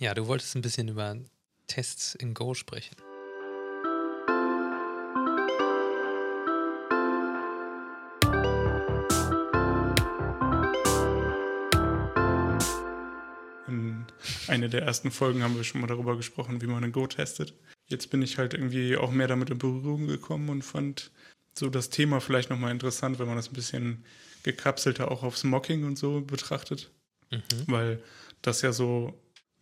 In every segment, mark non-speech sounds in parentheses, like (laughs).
Ja, du wolltest ein bisschen über Tests in Go sprechen. In einer der ersten Folgen haben wir schon mal darüber gesprochen, wie man in Go testet. Jetzt bin ich halt irgendwie auch mehr damit in Berührung gekommen und fand so das Thema vielleicht nochmal interessant, wenn man das ein bisschen gekapselter auch aufs Mocking und so betrachtet. Mhm. Weil das ja so,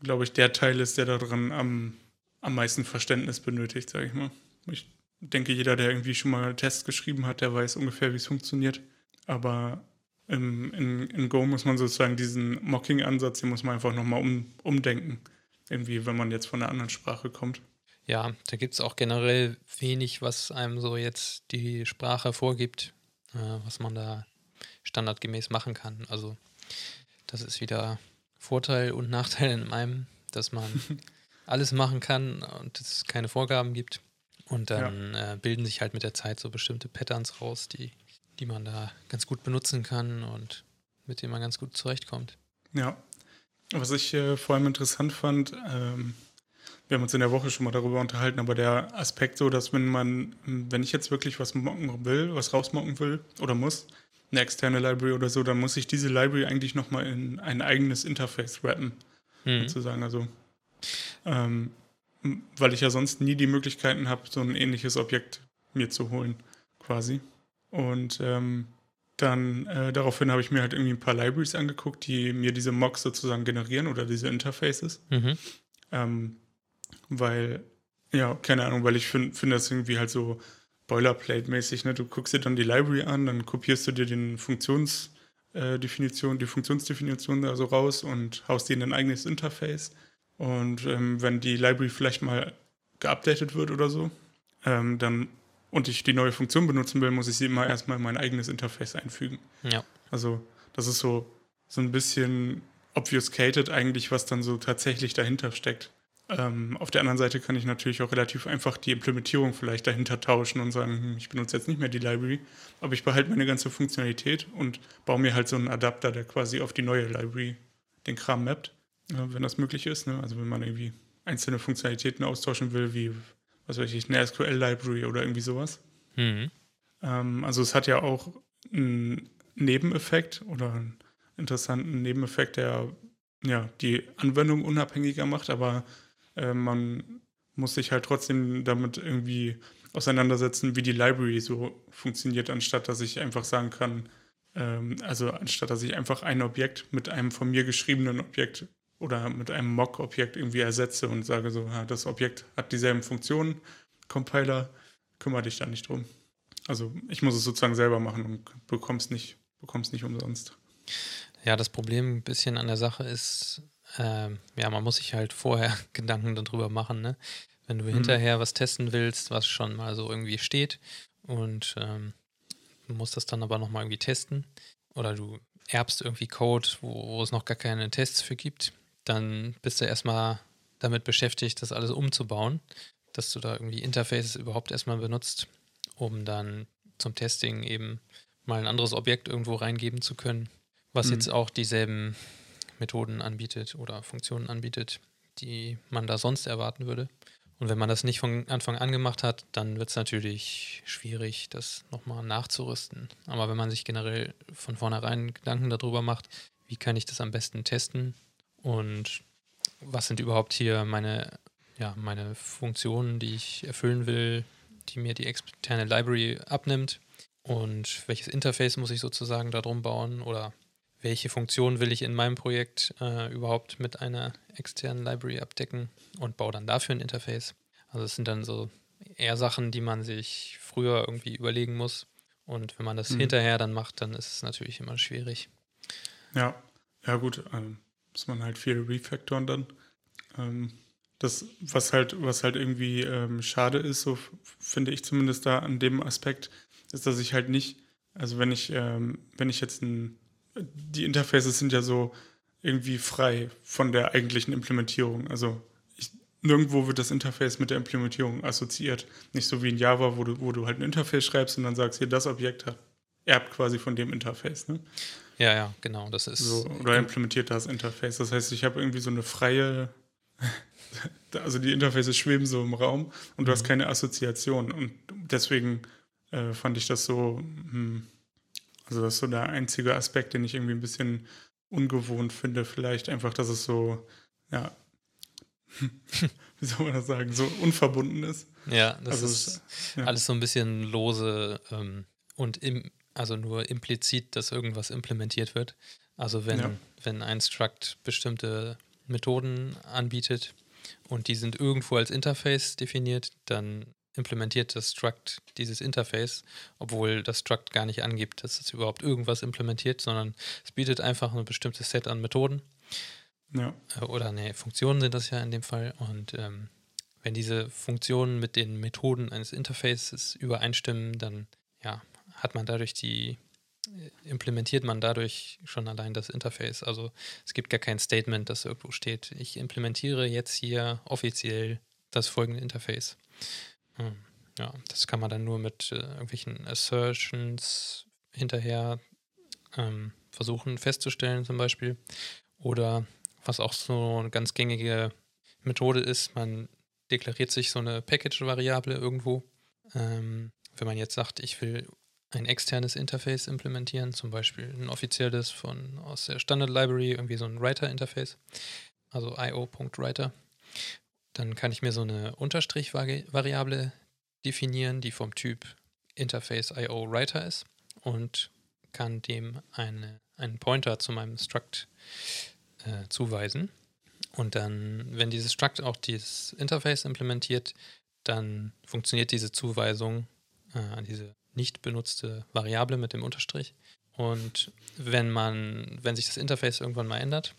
glaube ich, der Teil ist, der daran am, am meisten Verständnis benötigt, sage ich mal. Ich denke, jeder, der irgendwie schon mal Tests geschrieben hat, der weiß ungefähr, wie es funktioniert. Aber im, in, in Go muss man sozusagen diesen Mocking-Ansatz, den muss man einfach nochmal um, umdenken. Irgendwie, wenn man jetzt von einer anderen Sprache kommt. Ja, da gibt es auch generell wenig, was einem so jetzt die Sprache vorgibt, äh, was man da standardgemäß machen kann. Also das ist wieder Vorteil und Nachteil in einem, dass man (laughs) alles machen kann und es keine Vorgaben gibt. Und dann ja. äh, bilden sich halt mit der Zeit so bestimmte Patterns raus, die die man da ganz gut benutzen kann und mit denen man ganz gut zurechtkommt. Ja. Was ich äh, vor allem interessant fand, ähm, wir haben uns in der Woche schon mal darüber unterhalten, aber der Aspekt so, dass wenn man, wenn ich jetzt wirklich was mocken will, was rausmocken will oder muss, eine externe Library oder so, dann muss ich diese Library eigentlich nochmal in ein eigenes Interface wrappen, mhm. sozusagen. Also, ähm, weil ich ja sonst nie die Möglichkeiten habe, so ein ähnliches Objekt mir zu holen, quasi. Und ähm, dann äh, daraufhin habe ich mir halt irgendwie ein paar Libraries angeguckt, die mir diese Mocks sozusagen generieren oder diese Interfaces. Mhm. Ähm, weil, ja, keine Ahnung, weil ich finde find das irgendwie halt so Boilerplate-mäßig. Ne? Du guckst dir dann die Library an, dann kopierst du dir den Funktionsdefinition, äh, die Funktionsdefinition da so raus und haust die in dein eigenes Interface. Und ähm, wenn die Library vielleicht mal geupdatet wird oder so, ähm, dann und ich die neue Funktion benutzen will, muss ich sie immer erstmal in mein eigenes Interface einfügen. Ja. Also das ist so, so ein bisschen obfuscated eigentlich, was dann so tatsächlich dahinter steckt. Ähm, auf der anderen Seite kann ich natürlich auch relativ einfach die Implementierung vielleicht dahinter tauschen und sagen, hm, ich benutze jetzt nicht mehr die Library, aber ich behalte meine ganze Funktionalität und baue mir halt so einen Adapter, der quasi auf die neue Library den Kram mappt, äh, wenn das möglich ist. Ne? Also wenn man irgendwie einzelne Funktionalitäten austauschen will, wie was weiß ich, eine SQL-Library oder irgendwie sowas. Mhm. Ähm, also es hat ja auch einen Nebeneffekt oder einen interessanten Nebeneffekt, der ja die Anwendung unabhängiger macht, aber äh, man muss sich halt trotzdem damit irgendwie auseinandersetzen, wie die Library so funktioniert, anstatt dass ich einfach sagen kann, ähm, also anstatt dass ich einfach ein Objekt mit einem von mir geschriebenen Objekt oder mit einem Mock-Objekt irgendwie ersetze und sage so, ja, das Objekt hat dieselben Funktionen, Compiler, kümmere dich da nicht drum. Also ich muss es sozusagen selber machen und bekomme es nicht, bekomm's nicht umsonst. Ja, das Problem ein bisschen an der Sache ist, äh, ja, man muss sich halt vorher (laughs) Gedanken darüber machen, ne? Wenn du mhm. hinterher was testen willst, was schon mal so irgendwie steht und ähm, musst das dann aber nochmal irgendwie testen oder du erbst irgendwie Code, wo, wo es noch gar keine Tests für gibt, dann bist du erstmal damit beschäftigt, das alles umzubauen, dass du da irgendwie Interfaces überhaupt erstmal benutzt, um dann zum Testing eben mal ein anderes Objekt irgendwo reingeben zu können, was mhm. jetzt auch dieselben Methoden anbietet oder Funktionen anbietet, die man da sonst erwarten würde. Und wenn man das nicht von Anfang an gemacht hat, dann wird es natürlich schwierig, das nochmal nachzurüsten. Aber wenn man sich generell von vornherein Gedanken darüber macht, wie kann ich das am besten testen, und was sind überhaupt hier meine, ja, meine Funktionen, die ich erfüllen will, die mir die externe Library abnimmt und welches Interface muss ich sozusagen darum bauen oder welche Funktion will ich in meinem Projekt äh, überhaupt mit einer externen Library abdecken und baue dann dafür ein Interface. Also es sind dann so eher Sachen, die man sich früher irgendwie überlegen muss. Und wenn man das mhm. hinterher dann macht, dann ist es natürlich immer schwierig. Ja, ja gut. Ähm, muss man halt viel refactoren dann. Ähm, das, was halt, was halt irgendwie ähm, schade ist, so finde ich zumindest da an dem Aspekt, ist, dass ich halt nicht, also wenn ich, ähm, wenn ich jetzt ein, die Interfaces sind ja so irgendwie frei von der eigentlichen Implementierung. Also ich, nirgendwo wird das Interface mit der Implementierung assoziiert. Nicht so wie in Java, wo du, wo du halt ein Interface schreibst und dann sagst, hier, das Objekt hat, erbt quasi von dem Interface. Ne? Ja, ja, genau. Das ist. So, oder implementiert das Interface. Das heißt, ich habe irgendwie so eine freie, (laughs) also die Interfaces schweben so im Raum und du mhm. hast keine Assoziation. Und deswegen äh, fand ich das so, hm, also das ist so der einzige Aspekt, den ich irgendwie ein bisschen ungewohnt finde. Vielleicht einfach, dass es so, ja, (laughs) wie soll man das sagen, so unverbunden ist. Ja, das also ist ja. alles so ein bisschen lose ähm, und im, also nur implizit, dass irgendwas implementiert wird. Also wenn, ja. wenn ein Struct bestimmte Methoden anbietet und die sind irgendwo als Interface definiert, dann implementiert das Struct dieses Interface, obwohl das Struct gar nicht angibt, dass es überhaupt irgendwas implementiert, sondern es bietet einfach ein bestimmtes Set an Methoden. Ja. Äh, oder ne, Funktionen sind das ja in dem Fall. Und ähm, wenn diese Funktionen mit den Methoden eines Interfaces übereinstimmen, dann ja, hat man dadurch die, äh, implementiert man dadurch schon allein das Interface. Also es gibt gar kein Statement, das irgendwo steht, ich implementiere jetzt hier offiziell das folgende Interface. Hm, ja, das kann man dann nur mit äh, irgendwelchen Assertions hinterher ähm, versuchen festzustellen, zum Beispiel. Oder was auch so eine ganz gängige Methode ist, man deklariert sich so eine Package-Variable irgendwo. Ähm, wenn man jetzt sagt, ich will ein externes Interface implementieren, zum Beispiel ein offizielles von aus der Standard Library, irgendwie so ein Writer-Interface, also io.writer, dann kann ich mir so eine Unterstrich-Variable definieren, die vom Typ Interface IO Writer ist und kann dem eine, einen Pointer zu meinem Struct äh, zuweisen. Und dann, wenn dieses Struct auch dieses Interface implementiert, dann funktioniert diese Zuweisung äh, an diese nicht benutzte Variable mit dem Unterstrich. Und wenn man, wenn sich das Interface irgendwann mal ändert,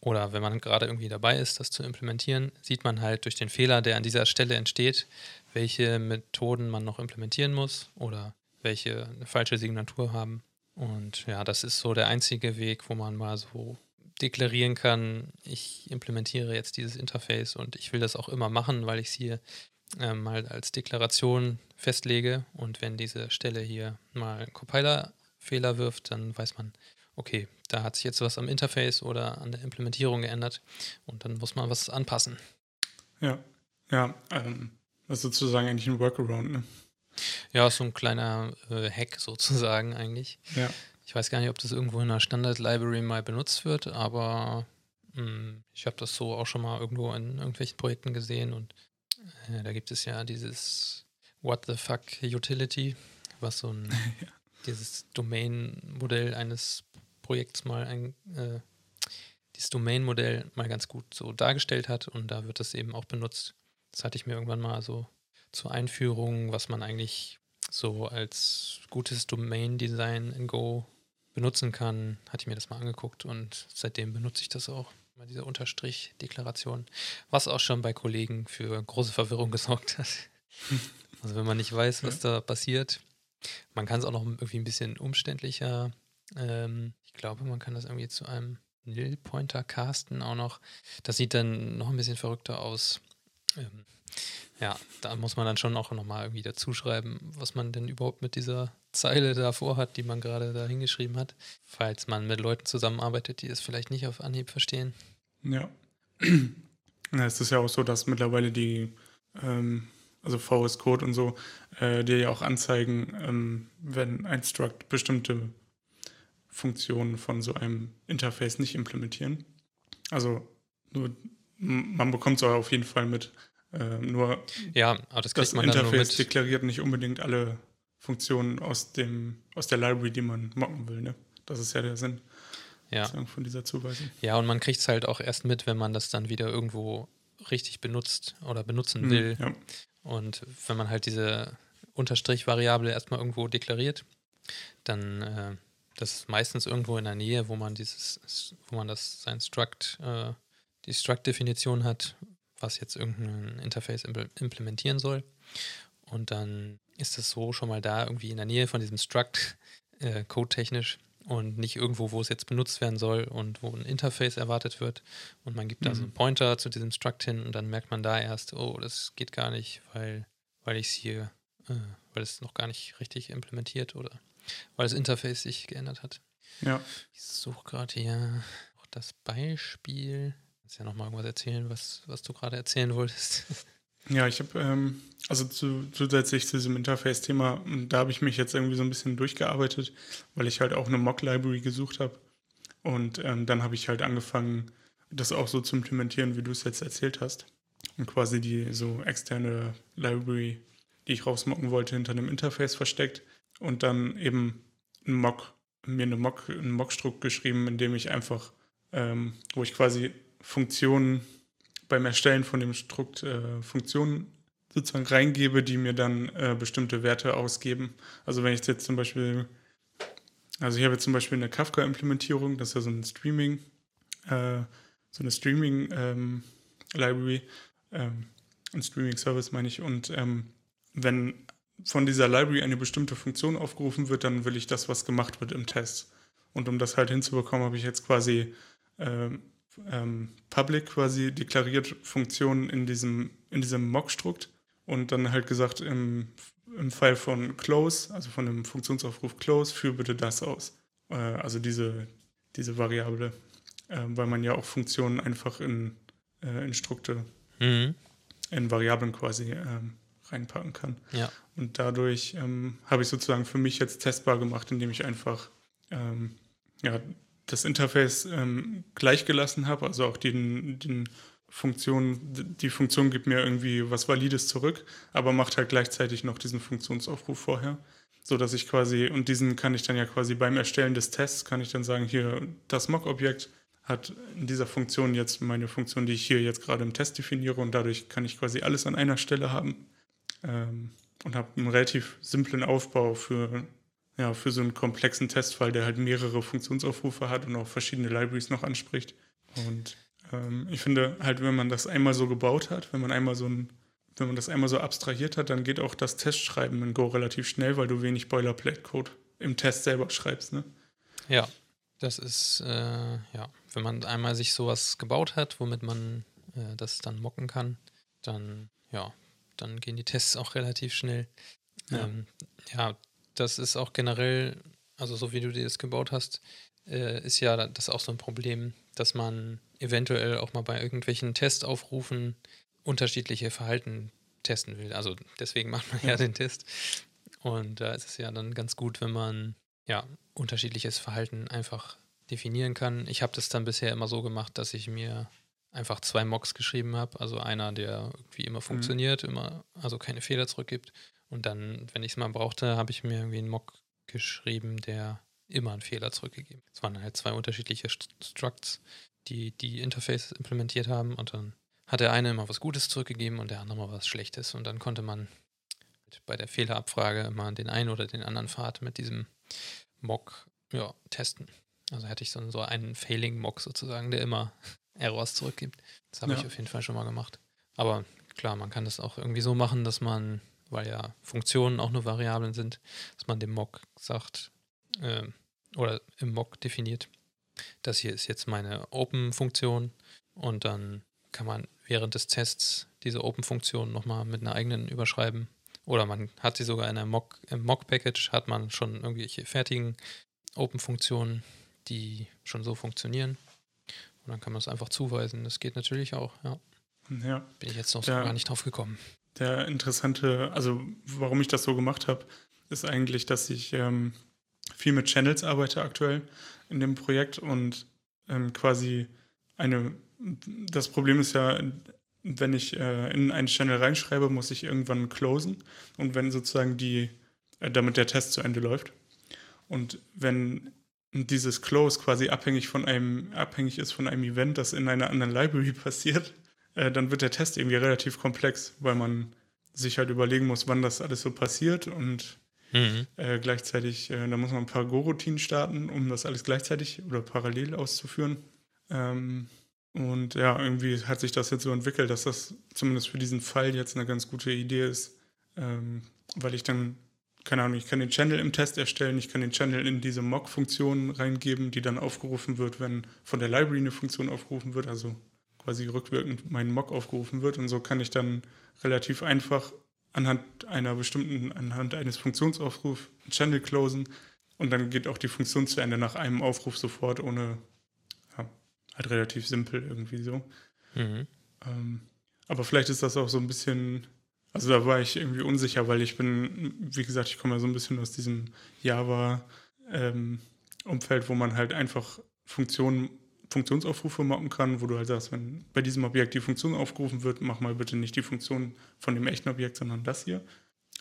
oder wenn man gerade irgendwie dabei ist, das zu implementieren, sieht man halt durch den Fehler, der an dieser Stelle entsteht, welche Methoden man noch implementieren muss oder welche eine falsche Signatur haben. Und ja, das ist so der einzige Weg, wo man mal so deklarieren kann, ich implementiere jetzt dieses Interface und ich will das auch immer machen, weil ich es hier äh, mal als Deklaration festlege. Und wenn diese Stelle hier mal einen Compiler-Fehler wirft, dann weiß man, okay, da hat sich jetzt was am Interface oder an der Implementierung geändert und dann muss man was anpassen. Ja, ja, ähm, das ist sozusagen eigentlich ein Workaround, ne? Ja, so ein kleiner äh, Hack (laughs) sozusagen eigentlich. Ja. Ich weiß gar nicht, ob das irgendwo in einer Standard-Library mal benutzt wird, aber mh, hm, ich habe das so auch schon mal irgendwo in irgendwelchen Projekten gesehen und äh, da gibt es ja dieses What the fuck Utility, was so ein (laughs) ja. dieses Domain-Modell eines Projekts mal ein äh, dieses Domain-Modell mal ganz gut so dargestellt hat und da wird das eben auch benutzt. Das hatte ich mir irgendwann mal so zur Einführung, was man eigentlich so als gutes Domain-Design in Go benutzen kann, hatte ich mir das mal angeguckt und seitdem benutze ich das auch. Mal diese Unterstrich-Deklaration, was auch schon bei Kollegen für große Verwirrung (laughs) gesorgt hat. Also wenn man nicht weiß, was da passiert, man kann es auch noch irgendwie ein bisschen umständlicher. Ähm, ich glaube, man kann das irgendwie zu einem Nil-Pointer casten auch noch. Das sieht dann noch ein bisschen verrückter aus. Ähm, ja, da muss man dann schon auch nochmal irgendwie dazu schreiben, was man denn überhaupt mit dieser Zeile davor hat, die man gerade da hingeschrieben hat, falls man mit Leuten zusammenarbeitet, die es vielleicht nicht auf Anhieb verstehen. Ja. (clears throat) ja es ist ja auch so, dass mittlerweile die, ähm, also VS Code und so, äh, dir ja auch anzeigen, ähm, wenn ein Struct bestimmte Funktionen von so einem Interface nicht implementieren. Also nur, man bekommt es auf jeden Fall mit, äh, nur ja, aber das, das Interface deklariert nicht unbedingt alle Funktionen aus, dem, aus der Library, die man mocken will. Ne? Das ist ja der Sinn ja. von dieser Zuweisung. Ja, und man kriegt es halt auch erst mit, wenn man das dann wieder irgendwo richtig benutzt oder benutzen mhm, will. Ja. Und wenn man halt diese Unterstrich-Variable erstmal irgendwo deklariert, dann äh, das ist meistens irgendwo in der Nähe, wo man dieses, wo man das sein Struct, äh, die Struct-Definition hat, was jetzt irgendein Interface implementieren soll. Und dann ist es so schon mal da, irgendwie in der Nähe von diesem Struct, äh, codetechnisch und nicht irgendwo, wo es jetzt benutzt werden soll und wo ein Interface erwartet wird. Und man gibt mhm. da so einen Pointer zu diesem Struct hin und dann merkt man da erst, oh, das geht gar nicht, weil, weil ich es hier, äh, weil es noch gar nicht richtig implementiert oder weil das Interface sich geändert hat. Ja. Ich suche gerade hier auch das Beispiel. Kannst ja nochmal irgendwas erzählen, was, was du gerade erzählen wolltest. (laughs) Ja, ich habe, ähm, also zu, zusätzlich zu diesem Interface-Thema, da habe ich mich jetzt irgendwie so ein bisschen durchgearbeitet, weil ich halt auch eine Mock-Library gesucht habe. Und ähm, dann habe ich halt angefangen, das auch so zu implementieren, wie du es jetzt erzählt hast. Und quasi die so externe Library, die ich rausmocken wollte, hinter einem Interface versteckt. Und dann eben ein Mock, mir eine Mock, einen Mockstrukt geschrieben, in dem ich einfach, ähm, wo ich quasi Funktionen beim Erstellen von dem Strukt äh, Funktionen sozusagen reingebe, die mir dann äh, bestimmte Werte ausgeben. Also wenn ich jetzt zum Beispiel, also ich habe jetzt zum Beispiel eine Kafka-Implementierung, das ist ja so ein Streaming, äh, so eine Streaming-Library, ähm, ähm, ein Streaming-Service meine ich. Und ähm, wenn von dieser Library eine bestimmte Funktion aufgerufen wird, dann will ich das, was gemacht wird im Test. Und um das halt hinzubekommen, habe ich jetzt quasi ähm, ähm, Public quasi deklariert Funktionen in diesem, in diesem Mock-Strukt und dann halt gesagt, im, im Fall von Close, also von dem Funktionsaufruf Close, führe bitte das aus. Äh, also diese, diese Variable, äh, weil man ja auch Funktionen einfach in, äh, in Strukte, mhm. in Variablen quasi ähm, reinpacken kann. Ja. Und dadurch ähm, habe ich sozusagen für mich jetzt testbar gemacht, indem ich einfach ähm, ja, das Interface ähm, gleichgelassen habe, also auch den, den Funktion, die Funktion gibt mir irgendwie was Valides zurück, aber macht halt gleichzeitig noch diesen Funktionsaufruf vorher, so dass ich quasi, und diesen kann ich dann ja quasi beim Erstellen des Tests, kann ich dann sagen, hier, das Mock-Objekt hat in dieser Funktion jetzt meine Funktion, die ich hier jetzt gerade im Test definiere und dadurch kann ich quasi alles an einer Stelle haben ähm, und habe einen relativ simplen Aufbau für ja, für so einen komplexen Testfall, der halt mehrere Funktionsaufrufe hat und auch verschiedene Libraries noch anspricht. Und ähm, ich finde halt, wenn man das einmal so gebaut hat, wenn man einmal so ein, wenn man das einmal so abstrahiert hat, dann geht auch das Testschreiben in Go relativ schnell, weil du wenig Boilerplate-Code im Test selber schreibst, ne? Ja, das ist, äh, ja, wenn man einmal sich sowas gebaut hat, womit man äh, das dann mocken kann, dann, ja, dann gehen die Tests auch relativ schnell. Ja, ähm, ja das ist auch generell, also so wie du dir das gebaut hast, äh, ist ja das auch so ein Problem, dass man eventuell auch mal bei irgendwelchen Testaufrufen unterschiedliche Verhalten testen will. Also deswegen macht man ja, ja den Test. Und da ist es ja dann ganz gut, wenn man ja unterschiedliches Verhalten einfach definieren kann. Ich habe das dann bisher immer so gemacht, dass ich mir einfach zwei Mocks geschrieben habe. Also einer, der irgendwie immer mhm. funktioniert, mhm. immer, also keine Fehler zurückgibt. Und dann, wenn ich es mal brauchte, habe ich mir irgendwie einen Mock geschrieben, der immer einen Fehler zurückgegeben. Es waren halt zwei unterschiedliche Structs, die die Interfaces implementiert haben und dann hat der eine immer was Gutes zurückgegeben und der andere mal was Schlechtes und dann konnte man bei der Fehlerabfrage immer den einen oder den anderen Pfad mit diesem Mock ja, testen. Also hätte ich so, so einen Failing-Mock sozusagen, der immer Errors zurückgibt. Das habe ja. ich auf jeden Fall schon mal gemacht. Aber klar, man kann das auch irgendwie so machen, dass man weil ja Funktionen auch nur Variablen sind, dass man dem Mock sagt äh, oder im Mock definiert, das hier ist jetzt meine Open-Funktion und dann kann man während des Tests diese Open-Funktion nochmal mit einer eigenen überschreiben. Oder man hat sie sogar in einem Mock, im Mock-Package, hat man schon irgendwelche fertigen Open-Funktionen, die schon so funktionieren. Und dann kann man es einfach zuweisen. Das geht natürlich auch, ja. ja. Bin ich jetzt noch so gar nicht drauf gekommen der interessante, also warum ich das so gemacht habe, ist eigentlich, dass ich ähm, viel mit Channels arbeite aktuell in dem Projekt und ähm, quasi eine, das Problem ist ja, wenn ich äh, in einen Channel reinschreibe, muss ich irgendwann closen und wenn sozusagen die, äh, damit der Test zu Ende läuft. Und wenn dieses Close quasi abhängig von einem, abhängig ist von einem Event, das in einer anderen Library (laughs) passiert, äh, dann wird der Test irgendwie relativ komplex, weil man sich halt überlegen muss, wann das alles so passiert und mhm. äh, gleichzeitig, äh, da muss man ein paar Go-Routinen starten, um das alles gleichzeitig oder parallel auszuführen. Ähm, und ja, irgendwie hat sich das jetzt so entwickelt, dass das zumindest für diesen Fall jetzt eine ganz gute Idee ist, ähm, weil ich dann, keine Ahnung, ich kann den Channel im Test erstellen, ich kann den Channel in diese Mock-Funktion reingeben, die dann aufgerufen wird, wenn von der Library eine Funktion aufgerufen wird, also quasi rückwirkend mein Mock aufgerufen wird. Und so kann ich dann relativ einfach anhand einer bestimmten, anhand eines Funktionsaufrufs einen Channel closen und dann geht auch die Funktion zu Ende nach einem Aufruf sofort, ohne ja, halt relativ simpel irgendwie so. Mhm. Ähm, aber vielleicht ist das auch so ein bisschen, also da war ich irgendwie unsicher, weil ich bin, wie gesagt, ich komme ja so ein bisschen aus diesem Java-Umfeld, ähm, wo man halt einfach Funktionen, Funktionsaufrufe machen kann, wo du halt sagst, wenn bei diesem Objekt die Funktion aufgerufen wird, mach mal bitte nicht die Funktion von dem echten Objekt, sondern das hier.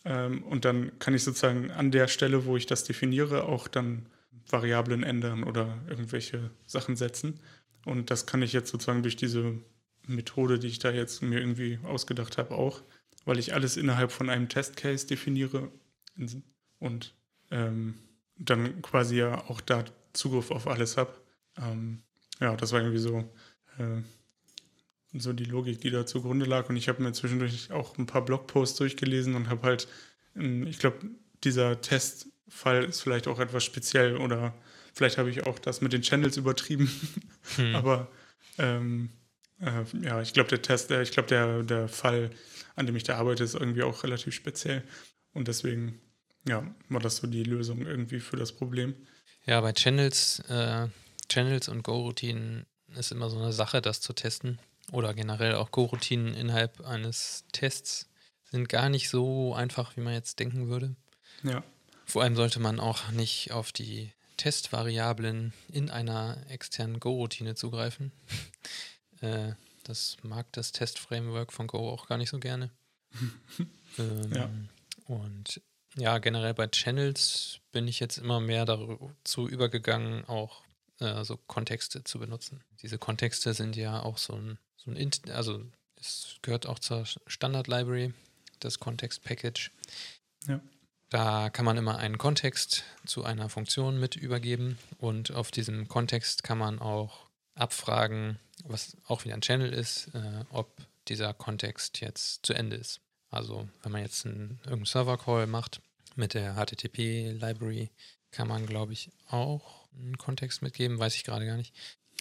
Ähm, und dann kann ich sozusagen an der Stelle, wo ich das definiere, auch dann Variablen ändern oder irgendwelche Sachen setzen. Und das kann ich jetzt sozusagen durch diese Methode, die ich da jetzt mir irgendwie ausgedacht habe, auch, weil ich alles innerhalb von einem Testcase definiere und ähm, dann quasi ja auch da Zugriff auf alles habe. Ähm, ja, das war irgendwie so, äh, so die Logik, die da zugrunde lag. Und ich habe mir zwischendurch auch ein paar Blogposts durchgelesen und habe halt, ähm, ich glaube, dieser Testfall ist vielleicht auch etwas speziell oder vielleicht habe ich auch das mit den Channels übertrieben. Hm. (laughs) Aber ähm, äh, ja, ich glaube, der Test, äh, ich glaube, der, der Fall, an dem ich da arbeite, ist irgendwie auch relativ speziell. Und deswegen, ja, war das so die Lösung irgendwie für das Problem. Ja, bei Channels, äh, Channels und Go-Routinen ist immer so eine Sache, das zu testen. Oder generell auch Go-Routinen innerhalb eines Tests sind gar nicht so einfach, wie man jetzt denken würde. Ja. Vor allem sollte man auch nicht auf die Testvariablen in einer externen Go-Routine zugreifen. Äh, das mag das Test-Framework von Go auch gar nicht so gerne. (laughs) ähm, ja. Und ja, generell bei Channels bin ich jetzt immer mehr dazu übergegangen, auch äh, so Kontexte zu benutzen. Diese Kontexte sind ja auch so ein, so ein Int also es gehört auch zur Standard-Library, das Context-Package. Ja. Da kann man immer einen Kontext zu einer Funktion mit übergeben und auf diesem Kontext kann man auch abfragen, was auch wieder ein Channel ist, äh, ob dieser Kontext jetzt zu Ende ist. Also wenn man jetzt einen, irgendeinen Server-Call macht mit der HTTP-Library, kann man, glaube ich, auch einen Kontext mitgeben, weiß ich gerade gar nicht.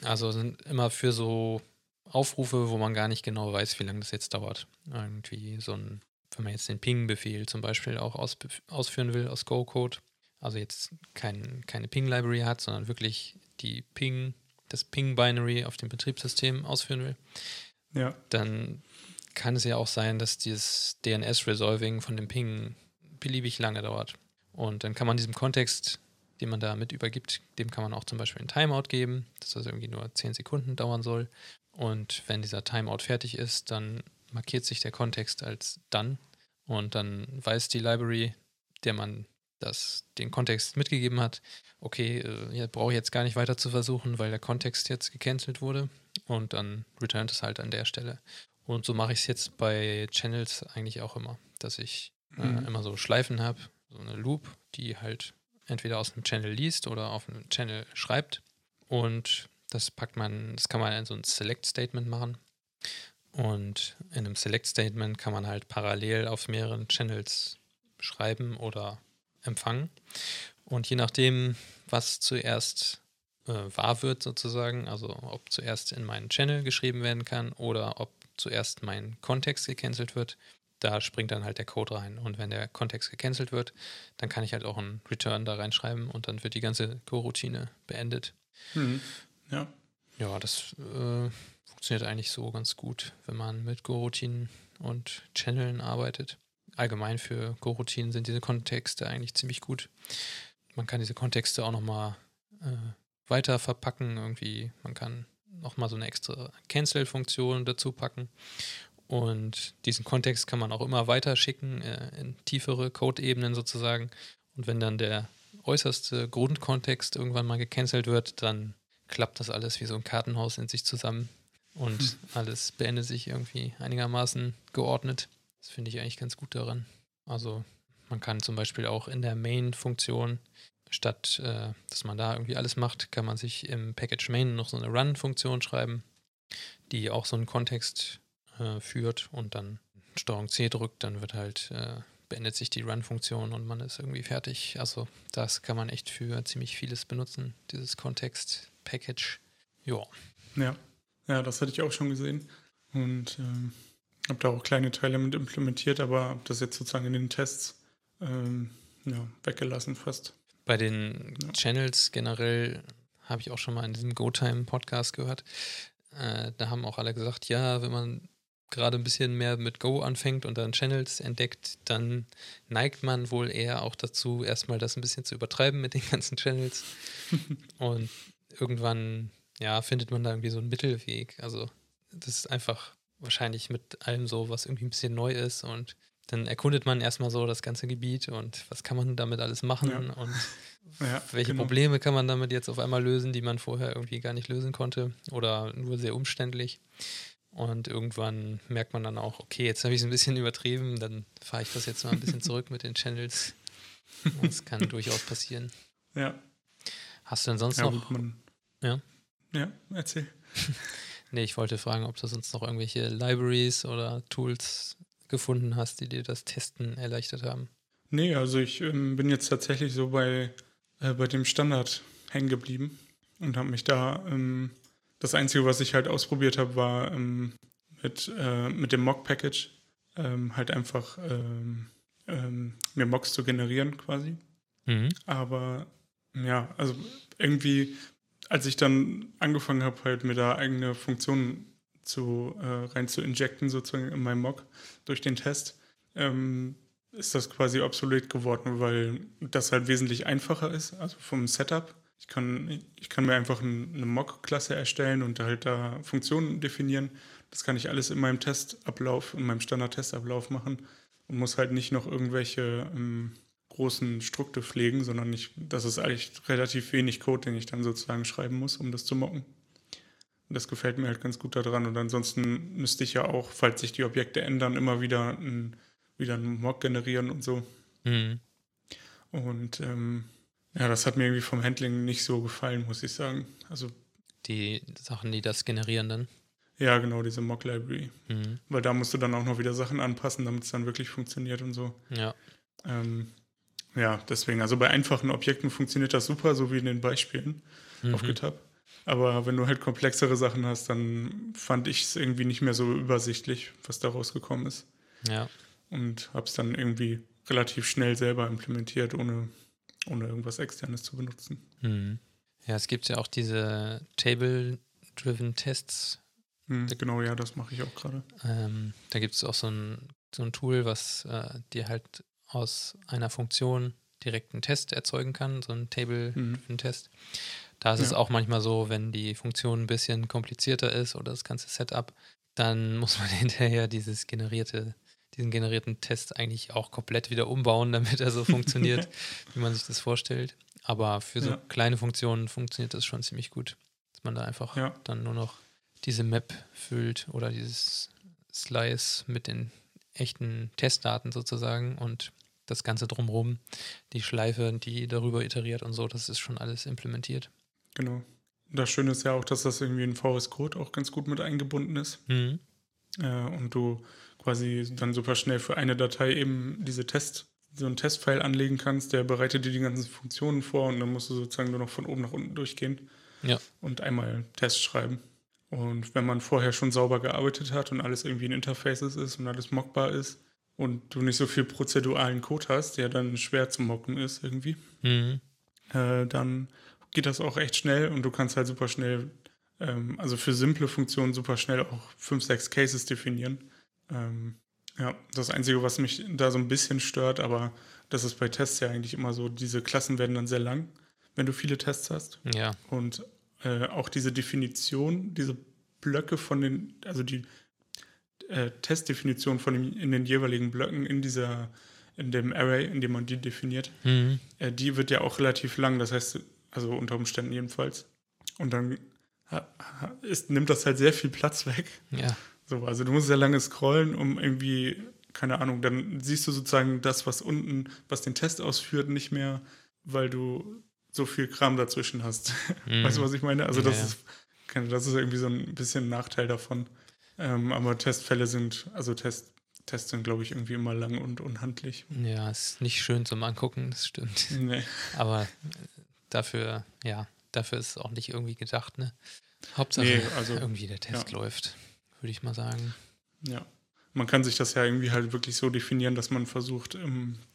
Also sind immer für so Aufrufe, wo man gar nicht genau weiß, wie lange das jetzt dauert. Irgendwie so ein wenn man jetzt den Ping-Befehl zum Beispiel auch aus, ausführen will aus Go-Code, also jetzt kein, keine Ping-Library hat, sondern wirklich die Ping, das Ping-Binary auf dem Betriebssystem ausführen will, ja. dann kann es ja auch sein, dass dieses DNS-Resolving von dem Ping beliebig lange dauert. Und dann kann man diesem Kontext, den man da mit übergibt, dem kann man auch zum Beispiel ein Timeout geben, dass das irgendwie nur 10 Sekunden dauern soll. Und wenn dieser Timeout fertig ist, dann markiert sich der Kontext als dann und dann weiß die Library, der man das, den Kontext mitgegeben hat, okay, äh, brauche ich jetzt gar nicht weiter zu versuchen, weil der Kontext jetzt gecancelt wurde und dann returnt es halt an der Stelle. Und so mache ich es jetzt bei Channels eigentlich auch immer, dass ich äh, mhm. immer so Schleifen habe, so eine Loop, die halt entweder aus einem Channel liest oder auf einem Channel schreibt. Und das packt man, das kann man in so ein Select-Statement machen. Und in einem Select-Statement kann man halt parallel auf mehreren Channels schreiben oder empfangen. Und je nachdem, was zuerst äh, wahr wird sozusagen, also ob zuerst in meinen Channel geschrieben werden kann oder ob zuerst mein Kontext gecancelt wird, da springt dann halt der Code rein. Und wenn der Kontext gecancelt wird, dann kann ich halt auch einen Return da reinschreiben und dann wird die ganze Go-Routine beendet. Mhm. Ja. Ja, das äh, funktioniert eigentlich so ganz gut, wenn man mit Go-Routinen und Channeln arbeitet. Allgemein für Go-Routinen sind diese Kontexte eigentlich ziemlich gut. Man kann diese Kontexte auch nochmal äh, weiter verpacken. Irgendwie, man kann nochmal so eine extra Cancel-Funktion dazu packen. Und diesen Kontext kann man auch immer weiter schicken äh, in tiefere Code-Ebenen sozusagen. Und wenn dann der äußerste Grundkontext irgendwann mal gecancelt wird, dann klappt das alles wie so ein Kartenhaus in sich zusammen und hm. alles beendet sich irgendwie einigermaßen geordnet. Das finde ich eigentlich ganz gut daran. Also man kann zum Beispiel auch in der Main-Funktion, statt äh, dass man da irgendwie alles macht, kann man sich im Package Main noch so eine Run-Funktion schreiben, die auch so einen Kontext äh, führt und dann Steuerung C drückt, dann wird halt äh, beendet sich die Run-Funktion und man ist irgendwie fertig. Also das kann man echt für ziemlich vieles benutzen, dieses Kontext-Package. Ja. Ja. Das hatte ich auch schon gesehen. Und ähm, habe da auch kleine Teile mit implementiert, aber habe das jetzt sozusagen in den Tests ähm, ja, weggelassen fast. Bei den ja. Channels generell habe ich auch schon mal in diesem GoTime-Podcast gehört. Äh, da haben auch alle gesagt, ja, wenn man gerade ein bisschen mehr mit Go anfängt und dann Channels entdeckt, dann neigt man wohl eher auch dazu, erstmal das ein bisschen zu übertreiben mit den ganzen Channels. (laughs) und irgendwann, ja, findet man da irgendwie so einen Mittelweg. Also, das ist einfach wahrscheinlich mit allem so, was irgendwie ein bisschen neu ist und dann erkundet man erstmal so das ganze Gebiet und was kann man damit alles machen ja. und (laughs) ja, welche genau. Probleme kann man damit jetzt auf einmal lösen, die man vorher irgendwie gar nicht lösen konnte oder nur sehr umständlich. Und irgendwann merkt man dann auch, okay, jetzt habe ich es ein bisschen (laughs) übertrieben, dann fahre ich das jetzt mal ein bisschen (laughs) zurück mit den Channels. Das kann durchaus passieren. Ja. Hast du denn sonst ja, noch. Ja? Ja, erzähl. Nee, ich wollte fragen, ob du sonst noch irgendwelche Libraries oder Tools gefunden hast, die dir das Testen erleichtert haben. Nee, also ich ähm, bin jetzt tatsächlich so bei, äh, bei dem Standard hängen geblieben und habe mich da. Ähm, das Einzige, was ich halt ausprobiert habe, war ähm, mit, äh, mit dem Mock-Package ähm, halt einfach ähm, ähm, mir Mocks zu generieren quasi. Mhm. Aber ja, also irgendwie, als ich dann angefangen habe, halt mir da eigene Funktionen zu, äh, rein zu injecten, sozusagen in meinem Mock durch den Test, ähm, ist das quasi obsolet geworden, weil das halt wesentlich einfacher ist, also vom Setup. Ich kann, ich kann mir einfach eine Mock-Klasse erstellen und halt da Funktionen definieren. Das kann ich alles in meinem Testablauf, in meinem Standard-Testablauf machen und muss halt nicht noch irgendwelche ähm, großen Strukte pflegen, sondern ich, das ist eigentlich relativ wenig Code, den ich dann sozusagen schreiben muss, um das zu mocken. Und das gefällt mir halt ganz gut daran. Und ansonsten müsste ich ja auch, falls sich die Objekte ändern, immer wieder ein, wieder einen Mock generieren und so. Mhm. Und ähm, ja, das hat mir irgendwie vom Handling nicht so gefallen, muss ich sagen. Also die Sachen, die das generieren dann? Ja, genau, diese Mock Library. Mhm. Weil da musst du dann auch noch wieder Sachen anpassen, damit es dann wirklich funktioniert und so. Ja. Ähm, ja, deswegen, also bei einfachen Objekten funktioniert das super, so wie in den Beispielen mhm. auf GitHub. Aber wenn du halt komplexere Sachen hast, dann fand ich es irgendwie nicht mehr so übersichtlich, was da rausgekommen ist. Ja. Und habe es dann irgendwie relativ schnell selber implementiert, ohne, ohne irgendwas externes zu benutzen. Mhm. Ja, es gibt ja auch diese Table-Driven Tests. Mhm, genau, ja, das mache ich auch gerade. Ähm, da gibt es auch so ein, so ein Tool, was äh, dir halt aus einer Funktion direkt einen Test erzeugen kann, so ein Table-Driven mhm. Da ist ja. es auch manchmal so, wenn die Funktion ein bisschen komplizierter ist oder das ganze Setup, dann (laughs) muss man hinterher dieses generierte, diesen generierten Test eigentlich auch komplett wieder umbauen, damit er so (laughs) funktioniert, wie man sich das vorstellt. Aber für so ja. kleine Funktionen funktioniert das schon ziemlich gut, dass man da einfach ja. dann nur noch diese Map füllt oder dieses Slice mit den echten Testdaten sozusagen und das Ganze drumherum, die Schleife, die darüber iteriert und so, das ist schon alles implementiert. Genau. Das Schöne ist ja auch, dass das irgendwie in VS Code auch ganz gut mit eingebunden ist. Mhm. Äh, und du quasi dann super schnell für eine Datei eben diese Test, so einen Testfile anlegen kannst, der bereitet dir die ganzen Funktionen vor und dann musst du sozusagen nur noch von oben nach unten durchgehen ja. und einmal Test schreiben. Und wenn man vorher schon sauber gearbeitet hat und alles irgendwie in Interfaces ist und alles mockbar ist und du nicht so viel prozeduralen Code hast, der dann schwer zu mocken ist irgendwie, mhm. äh, dann geht das auch echt schnell und du kannst halt super schnell, ähm, also für simple Funktionen super schnell auch fünf, sechs Cases definieren. Ähm, ja, das Einzige, was mich da so ein bisschen stört, aber das ist bei Tests ja eigentlich immer so, diese Klassen werden dann sehr lang, wenn du viele Tests hast. Ja. Und äh, auch diese Definition, diese Blöcke von den, also die äh, Testdefinition von den, in den jeweiligen Blöcken in dieser, in dem Array, in dem man die definiert, mhm. äh, die wird ja auch relativ lang. Das heißt, also unter Umständen jedenfalls. Und dann ist, nimmt das halt sehr viel Platz weg. Ja. So, also du musst sehr lange scrollen, um irgendwie, keine Ahnung, dann siehst du sozusagen das, was unten, was den Test ausführt, nicht mehr, weil du so viel Kram dazwischen hast. Mhm. (laughs) Weißt du, was ich meine? Also das ja. ist, das ist irgendwie so ein bisschen ein Nachteil davon. Ähm, aber Testfälle sind, also Test, Tests sind, glaube ich, irgendwie immer lang und unhandlich. Ja, ist nicht schön zum Angucken, das stimmt. Nee. Aber dafür, ja, dafür ist es auch nicht irgendwie gedacht, ne? Hauptsache nee, also, (laughs) irgendwie der Test ja. läuft, würde ich mal sagen. Ja. Man kann sich das ja irgendwie halt wirklich so definieren, dass man versucht,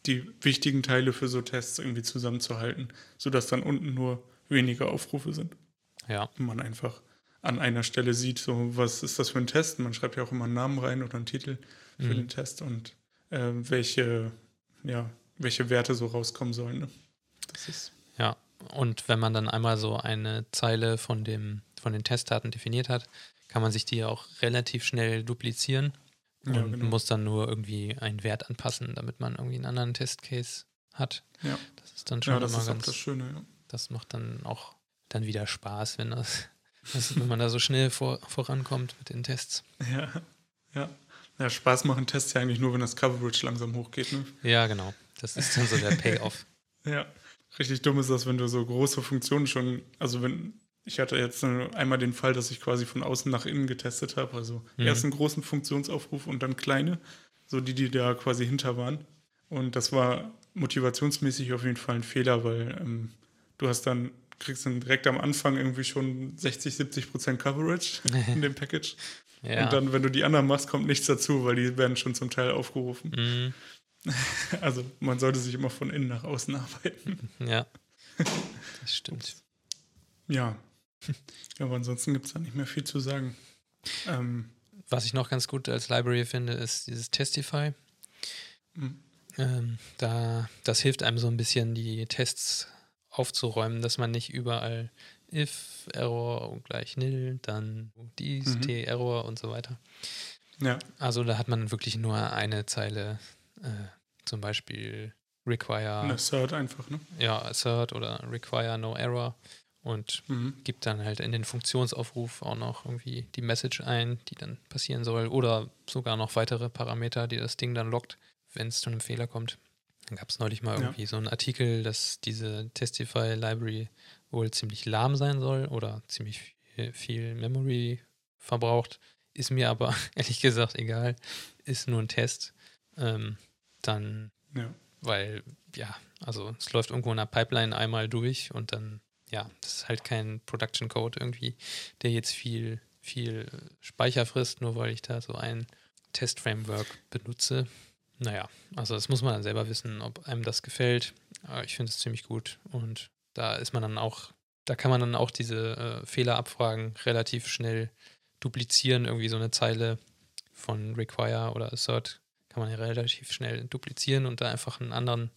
die wichtigen Teile für so Tests irgendwie zusammenzuhalten, sodass dann unten nur weniger Aufrufe sind. Ja. Und man einfach an einer Stelle sieht, so was ist das für ein Test. Man schreibt ja auch immer einen Namen rein oder einen Titel für Mhm. den Test und äh, welche, ja, welche Werte so rauskommen sollen. Ne? Das ist, Ja, und wenn man dann einmal so eine Zeile von, dem, von den Testdaten definiert hat, kann man sich die auch relativ schnell duplizieren und ja, genau. muss dann nur irgendwie einen Wert anpassen, damit man irgendwie einen anderen Testcase hat. Ja. Das ist dann schon ja, das immer ganz, das Schöne. Ja. das macht dann auch dann wieder Spaß, wenn das, das wenn man da so schnell vor, vorankommt mit den Tests. Ja, ja. Ja, Spaß machen Tests ja eigentlich nur, wenn das Coverage langsam hochgeht. Ne? Ja, genau. Das ist dann so der Payoff. (laughs) Ja, richtig dumm ist das, wenn du so große Funktionen schon, also wenn, ich hatte jetzt einmal den Fall, dass ich quasi von außen nach innen getestet habe, also Mhm. erst einen großen Funktionsaufruf und dann kleine, so die, die da quasi hinter waren. Und das war motivationsmäßig auf jeden Fall ein Fehler, weil ähm, du hast dann, kriegst dann direkt am Anfang irgendwie schon 60, 70 Prozent Coverage (laughs) in dem Package. Ja. Und dann, wenn du die anderen machst, kommt nichts dazu, weil die werden schon zum Teil aufgerufen. Mhm. (laughs) Also man sollte sich immer von innen nach außen arbeiten. ja. (laughs) Das stimmt. Ja. aber ansonsten gibt es da nicht mehr viel zu sagen. Ähm, Was ich noch ganz gut als Library finde, ist dieses Testify. Mhm. Ähm, da, das hilft einem so ein bisschen, die Tests aufzuräumen, dass man nicht überall if, Error gleich nil, dann dies, Mhm. t, Error und so weiter. ja, Also da hat man wirklich nur eine Zeile, äh, zum Beispiel require, eine Third einfach, ne? ja, assert oder require no error und Mhm. gibt dann halt in den Funktionsaufruf auch noch irgendwie die Message ein, die dann passieren soll oder sogar noch weitere Parameter, die das Ding dann lockt, wenn es zu einem Fehler kommt. Dann gab es neulich mal Ja. irgendwie so einen Artikel, dass diese Testify Library wohl ziemlich lahm sein soll oder ziemlich viel, viel Memory verbraucht. Ist mir aber (laughs) ehrlich gesagt egal. Ist nur ein Test. Ähm, dann Ja. weil, ja, also es läuft irgendwo in der Pipeline einmal durch und dann, ja, das ist halt kein Production Code irgendwie, der jetzt viel, viel Speicher frisst, nur weil ich da so ein Test-Framework benutze. Naja, also das muss man dann selber wissen, ob einem das gefällt. Aber ich finde es ziemlich gut und da ist man dann auch, da kann man dann auch diese äh, Fehlerabfragen relativ schnell duplizieren, irgendwie so eine Zeile von require oder assert kann man ja relativ schnell duplizieren und da einfach einen anderen,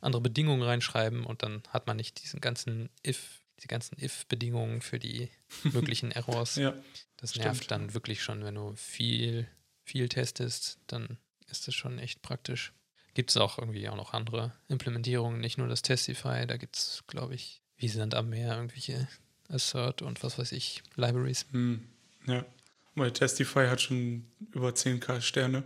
andere Bedingungen reinschreiben und dann hat man nicht diesen ganzen if, die ganzen if-Bedingungen für die (laughs) möglichen Errors. Ja, das stimmt, nervt dann wirklich schon, wenn du viel, viel testest, dann ist das schon echt praktisch. Gibt es auch irgendwie auch noch andere Implementierungen, nicht nur das Testify, da gibt es, glaube ich, wie Sand am Meer, irgendwelche Assert und was weiß ich, Libraries. hm. ja. Weil Testify hat schon über 10k Sterne.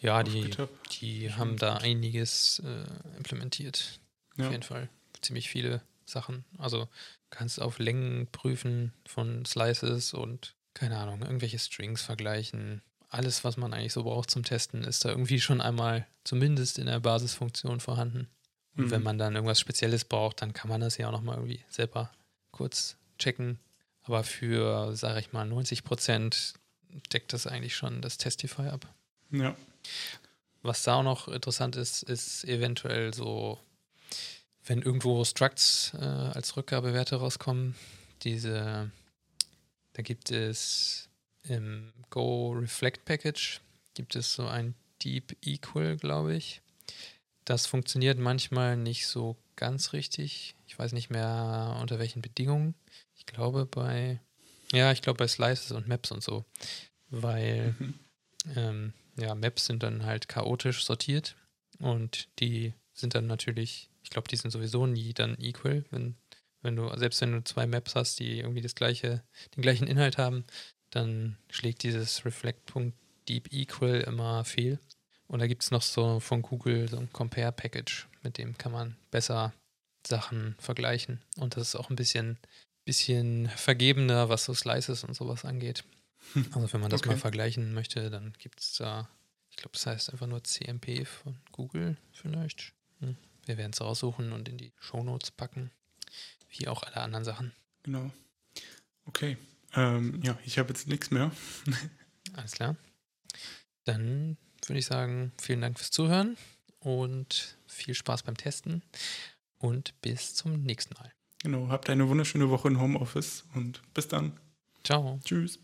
Ja, auf die, GitHub. die haben da einiges äh, implementiert. Auf Ja. jeden Fall. Ziemlich viele Sachen. Also kannst auf Längen prüfen von Slices und keine Ahnung, irgendwelche Strings vergleichen. Alles, was man eigentlich so braucht zum Testen, ist da irgendwie schon einmal zumindest in der Basisfunktion vorhanden. Und Mhm. wenn man dann irgendwas Spezielles braucht, dann kann man das ja auch nochmal irgendwie selber kurz checken. Aber für, sage ich mal, 90 Prozent deckt das eigentlich schon das Testify ab. Ja. Was da auch noch interessant ist, ist eventuell so, wenn irgendwo Structs äh, als Rückgabewerte rauskommen, diese, da gibt es im Go Reflect Package, gibt es so ein Deep Equal, glaube ich. Das funktioniert manchmal nicht so ganz richtig. Ich weiß nicht mehr unter welchen Bedingungen. Ich glaube bei, ja, ich glaube bei Slices und Maps und so. Weil Mhm. ähm, ja, Maps sind dann halt chaotisch sortiert und die sind dann natürlich, ich glaube, die sind sowieso nie dann equal, wenn, wenn du, selbst wenn du zwei Maps hast, die irgendwie das gleiche, den gleichen Inhalt haben, dann schlägt dieses Reflect.deep equal immer fehl. Und da gibt es noch so von Google so ein Compare-Package, mit dem kann man besser Sachen vergleichen. Und das ist auch ein bisschen, bisschen vergebener, was so Slices und sowas angeht. Also wenn man das Okay. mal vergleichen möchte, dann gibt es da, ich glaube, das heißt einfach nur CMP von Google vielleicht. Hm. Wir werden es raussuchen und in die Shownotes packen, wie auch alle anderen Sachen. Genau. Okay. Ähm, ja, ich habe jetzt nichts mehr. Alles klar. Dann würde ich sagen, vielen Dank fürs Zuhören und viel Spaß beim Testen und bis zum nächsten Mal. Genau, habt eine wunderschöne Woche im Homeoffice und bis dann. Ciao. Tschüss.